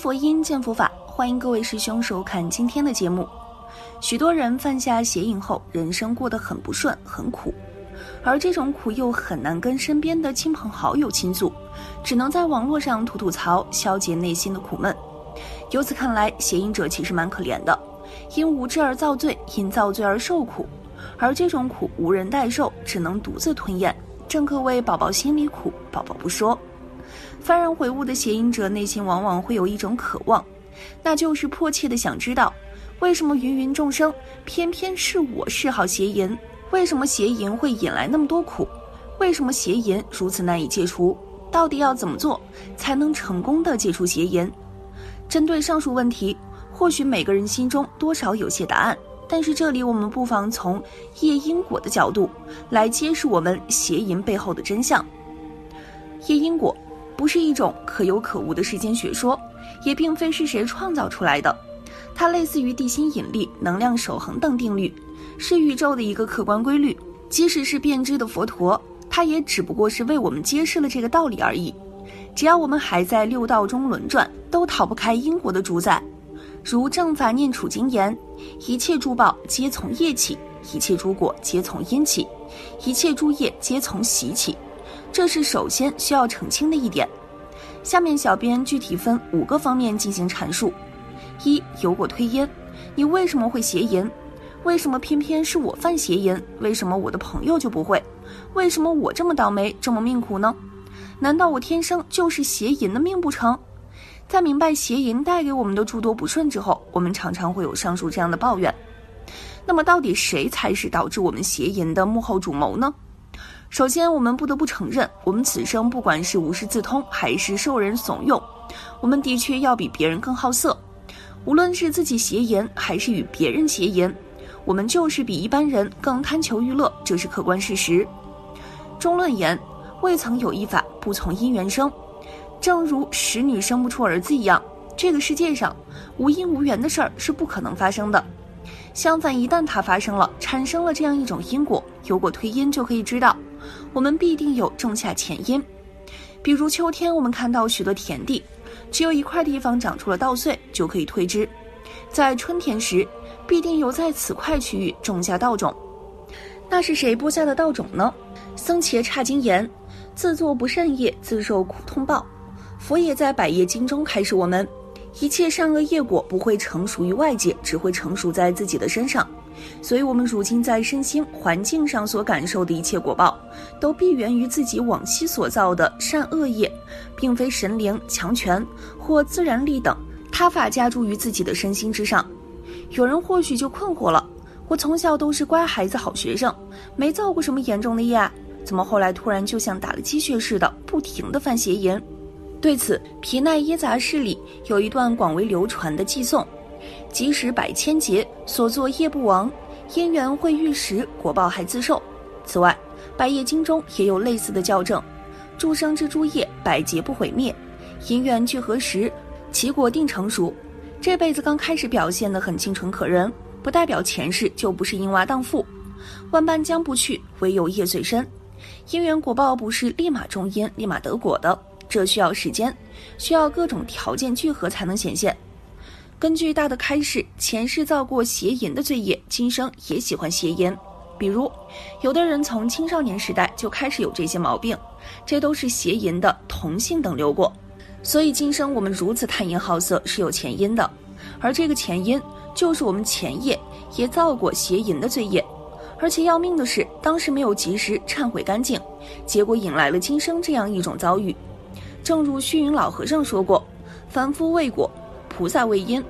佛音，见佛法，欢迎各位师兄收看今天的节目。许多人犯下邪淫后，人生过得很不顺，很苦，而这种苦又很难跟身边的亲朋好友倾诉，只能在网络上吐吐槽，消解内心的苦闷。由此看来，邪淫者其实蛮可怜的，因无知而造罪，因造罪而受苦，而这种苦无人代受，只能独自吞咽，正可谓宝宝心里苦，宝宝不说。幡然悔悟的邪淫者内心往往会有一种渴望，那就是迫切的想知道，为什么芸芸众生偏偏是我嗜好邪淫？为什么邪淫会引来那么多苦？为什么邪淫如此难以戒除？到底要怎么做才能成功的戒除邪淫？针对上述问题，或许每个人心中多少有些答案，但是这里我们不妨从业因果的角度来揭示我们邪淫背后的真相。业因果。不是一种可有可无的时间学说，也并非是谁创造出来的，它类似于地心引力、能量守恒等定律，是宇宙的一个客观规律。即使是变质的佛陀，他也只不过是为我们揭示了这个道理而已。只要我们还在六道中轮转，都逃不开因果的主宰。如正法念处经言：一切诸报皆从业起，一切诸果皆从因起，一切诸业皆从习起。这是首先需要澄清的一点。下面小编具体分五个方面进行阐述：一、有果推烟，你为什么会邪淫？为什么偏偏是我犯邪淫？为什么我的朋友就不会？为什么我这么倒霉，这么命苦呢？难道我天生就是邪淫的命不成？在明白邪淫带给我们的诸多不顺之后，我们常常会有上述这样的抱怨。那么，到底谁才是导致我们邪淫的幕后主谋呢？首先，我们不得不承认，我们此生不管是无师自通，还是受人怂恿，我们的确要比别人更好色。无论是自己邪淫，还是与别人邪淫，我们就是比一般人更贪求娱乐，这是客观事实。中论言：未曾有一法不从因缘生，正如使女生不出儿子一样，这个世界上无因无缘的事儿是不可能发生的。相反，一旦它发生了，产生了这样一种因果，由果推因，就可以知道。我们必定有种下前因，比如秋天，我们看到许多田地，只有一块地方长出了稻穗，就可以推知，在春天时，必定有在此块区域种下稻种。那是谁播下的稻种呢？僧伽刹经言：自作不善业，自受苦痛报。佛也在百业经中开示我们，一切善恶业果不会成熟于外界，只会成熟在自己的身上。所以，我们如今在身心环境上所感受的一切果报，都必源于自己往昔所造的善恶业，并非神灵、强权或自然力等他法加诸于自己的身心之上。有人或许就困惑了：我从小都是乖孩子、好学生，没造过什么严重的业啊，怎么后来突然就像打了鸡血似的，不停地犯邪淫？对此，《皮奈耶杂事》里有一段广为流传的寄颂。即使百千劫所作业不亡，因缘会遇时，果报还自受。此外，《百业经》中也有类似的校正：诸生之诸业，百劫不毁灭，因缘聚合时，其果定成熟。这辈子刚开始表现得很清纯可人，不代表前世就不是淫娃荡妇。万般将不去，唯有业最深。因缘果报不是立马种因，立马得果的，这需要时间，需要各种条件聚合才能显现。根据大的开示，前世造过邪淫的罪业，今生也喜欢邪淫。比如，有的人从青少年时代就开始有这些毛病，这都是邪淫的同性等流过。所以今生我们如此贪淫好色是有前因的，而这个前因就是我们前业也造过邪淫的罪业。而且要命的是，当时没有及时忏悔干净，结果引来了今生这样一种遭遇。正如虚云老和尚说过：“凡夫未果。”菩萨为因，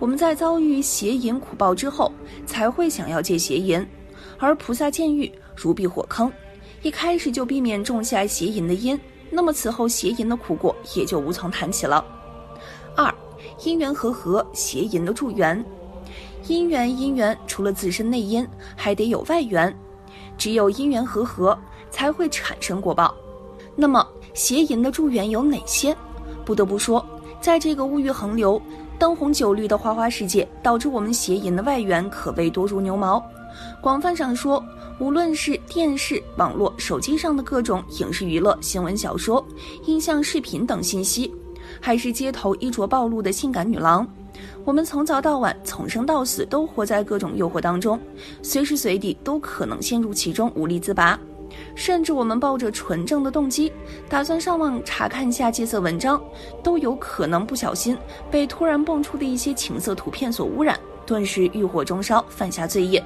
我们在遭遇邪淫苦报之后，才会想要戒邪淫；而菩萨见欲如避火坑，一开始就避免种下邪淫的因，那么此后邪淫的苦果也就无从谈起了。二，因缘和合，邪淫的助缘。因缘因缘，除了自身内因，还得有外缘，只有因缘和合，才会产生果报。那么邪淫的助缘有哪些？不得不说。在这个物欲横流、灯红酒绿的花花世界，导致我们邪淫的外援可谓多如牛毛。广泛上说，无论是电视、网络、手机上的各种影视娱乐、新闻、小说、音像、视频等信息，还是街头衣着暴露的性感女郎。我们从早到晚，从生到死，都活在各种诱惑当中，随时随地都可能陷入其中，无力自拔。甚至我们抱着纯正的动机，打算上网查看一下戒色文章，都有可能不小心被突然蹦出的一些情色图片所污染，顿时欲火中烧，犯下罪业。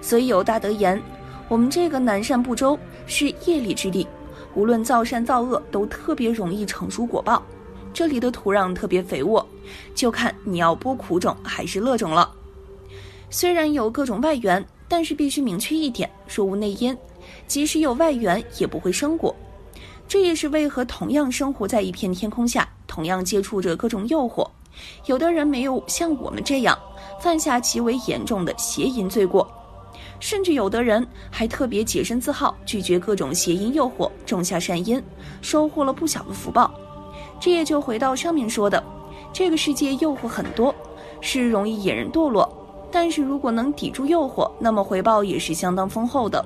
所以有大德言，我们这个南赡部洲是业力之地，无论造善造恶，都特别容易成熟果报。这里的土壤特别肥沃，就看你要播苦种还是乐种了。虽然有各种外援，但是必须明确一点：若无内因，即使有外援也不会生果。这也是为何同样生活在一片天空下，同样接触着各种诱惑，有的人没有像我们这样犯下极为严重的邪淫罪过，甚至有的人还特别洁身自好，拒绝各种邪淫诱惑，种下善因，收获了不小的福报。这也就回到上面说的，这个世界诱惑很多，是容易引人堕落。但是如果能抵住诱惑，那么回报也是相当丰厚的。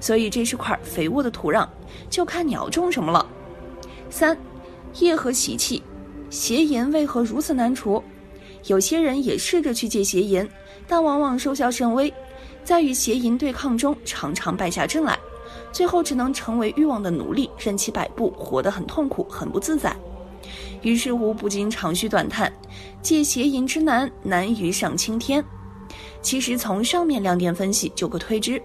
所以这是块肥沃的土壤，就看你要种什么了。三，业和习气，邪淫为何如此难除？有些人也试着去戒邪淫，但往往收效甚微，在与邪淫对抗中常常败下阵来，最后只能成为欲望的奴隶，任其摆布，活得很痛苦，很不自在。于是乎，不禁长吁短叹：“戒邪淫之难，难于上青天。”其实从上面两点分析就可推知，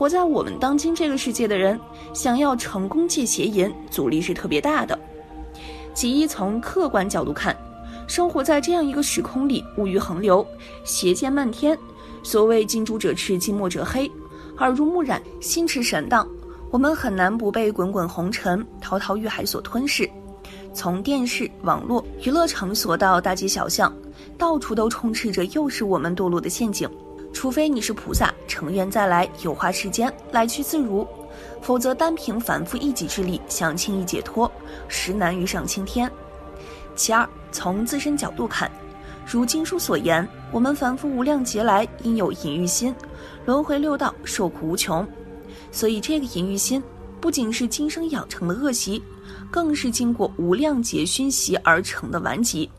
活在我们当今这个世界的人，想要成功戒邪淫，阻力是特别大的。其一，从客观角度看，生活在这样一个时空里，物欲横流，邪见漫天。所谓近朱者赤，近墨者黑，耳濡目染，心驰神荡，我们很难不被滚滚红尘、滔滔欲海所吞噬。从电视、网络、娱乐场所到大街小巷，到处都充斥着诱使我们堕落的陷阱。除非你是菩萨，成愿再来，有化世间，来去自如；否则，单凭凡夫一己之力，想轻易解脱，实难于上青天。其二，从自身角度看，如经书所言，我们凡夫无量劫来因有淫欲心，轮回六道，受苦无穷。所以，这个淫欲心不仅是今生养成的恶习。更是经过无量劫熏习而成的顽疾，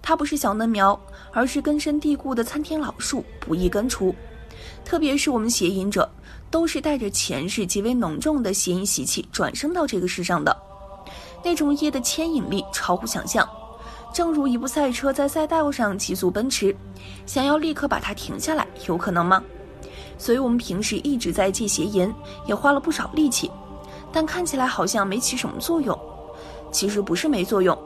它不是小嫩苗，而是根深蒂固的参天老树，不易根除。特别是我们邪淫者，都是带着前世极为浓重的邪淫习气转生到这个世上的，那种业的牵引力超乎想象。正如一部赛车在赛道上急速奔驰，想要立刻把它停下来，有可能吗？所以我们平时一直在戒邪淫，也花了不少力气。但看起来好像没起什么作用，其实不是没作用，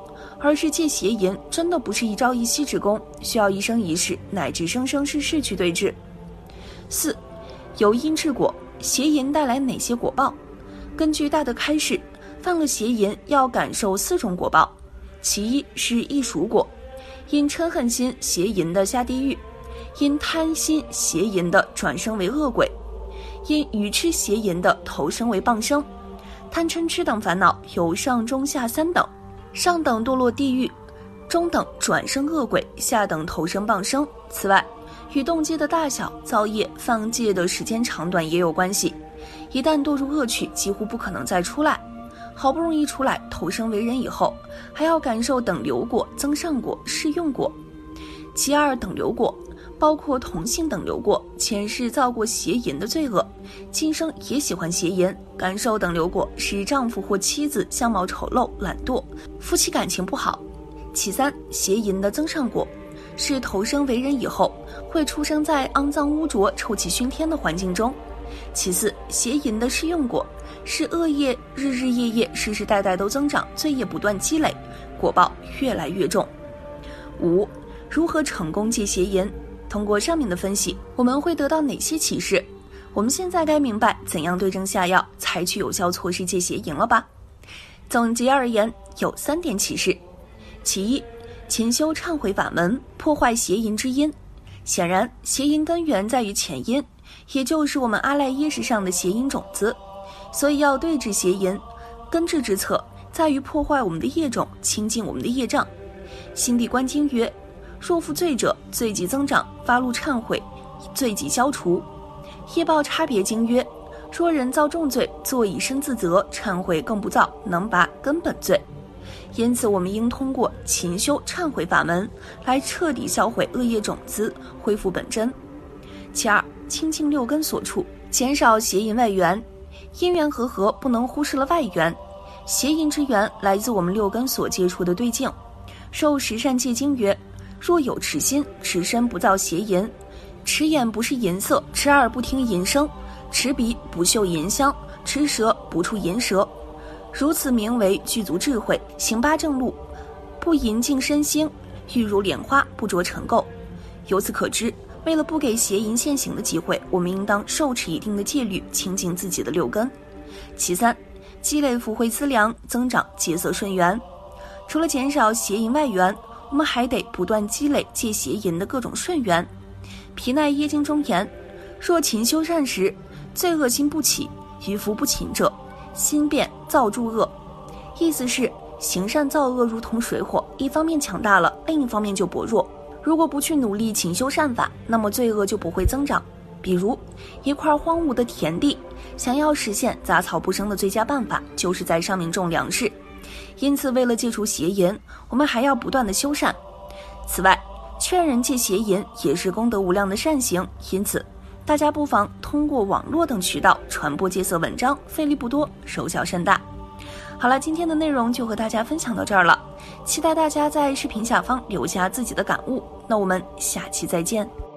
而是戒邪淫真的不是一朝一夕之功，需要一生一世乃至生生世世去对治。四，由因治果，邪淫带来哪些果报？根据大德开示，犯了邪淫要感受四种果报，其一是易熟果，因嗔恨心邪淫的下地狱，因贪心邪淫的转生为恶鬼，因愚痴邪淫的投生为傍生。贪嗔痴等烦恼有上中下三等，上等堕落地狱，中等转生恶鬼，下等投生傍生。此外，与动机的大小、造业、放戒的时间长短也有关系。一旦堕入恶趣，几乎不可能再出来。好不容易出来投生为人以后，还要感受等流果、增上果、适用果。其二等流果。包括同性等流过，前世造过邪淫的罪恶，今生也喜欢邪淫，感受等流过，使丈夫或妻子相貌丑陋、懒惰，夫妻感情不好。其三，邪淫的增上果，是投生为人以后，会出生在肮脏污浊、臭气熏天的环境中。其次，邪淫的适用果，是恶业日日夜夜、世世代代都增长，罪业不断积累，果报越来越重。五，如何成功戒邪淫？通过上面的分析，我们会得到哪些启示？我们现在该明白怎样对症下药，采取有效措施戒邪淫了吧？总结而言，有三点启示：其一，勤修忏悔法门，破坏邪淫之因。显然，邪淫根源在于前因，也就是我们阿赖耶识上的邪淫种子，所以要对治邪淫，根治之策在于破坏我们的业种，清净我们的业障。心地观经曰。若负罪者，罪即增长；发怒忏悔，罪即消除。业报差别经曰：若人造重罪，作以身自责；忏悔更不造，能拔根本罪。因此，我们应通过勤修忏悔法门来彻底销毁恶业种子，恢复本真。其二，清净六根所处，减少邪淫外缘。因缘和合不能忽视了外缘，邪淫之源来自我们六根所接触的对境。受十善戒经曰：若有持心，持身不造邪淫；持眼不是淫色，持耳不听淫声，持鼻不嗅淫香，持舌不触淫舌。如此名为具足智慧，行八正路，不淫净身心，欲如莲花不着尘垢。由此可知。为了不给邪淫现行的机会，我们应当受持一定的戒律，清净自己的六根。其三，积累福慧资粮，增长戒色顺缘。除了减少邪淫外缘，我们还得不断积累借邪淫的各种顺缘。皮奈耶经中言：若勤修善时，罪恶心不起；愚夫不勤者，心变造诸恶。意思是行善造恶如同水火，一方面强大了，另一方面就薄弱。如果不去努力勤修善法，那么罪恶就不会增长。比如，一块荒芜的田地，想要实现杂草不生的最佳办法，就是在上面种粮食。因此，为了戒除邪淫，我们还要不断的修善。此外，劝人戒邪淫也是功德无量的善行。因此，大家不妨通过网络等渠道传播戒色文章，费力不多，收效甚大。好了，今天的内容就和大家分享到这儿了，期待大家在视频下方留下自己的感悟。那我们下期再见。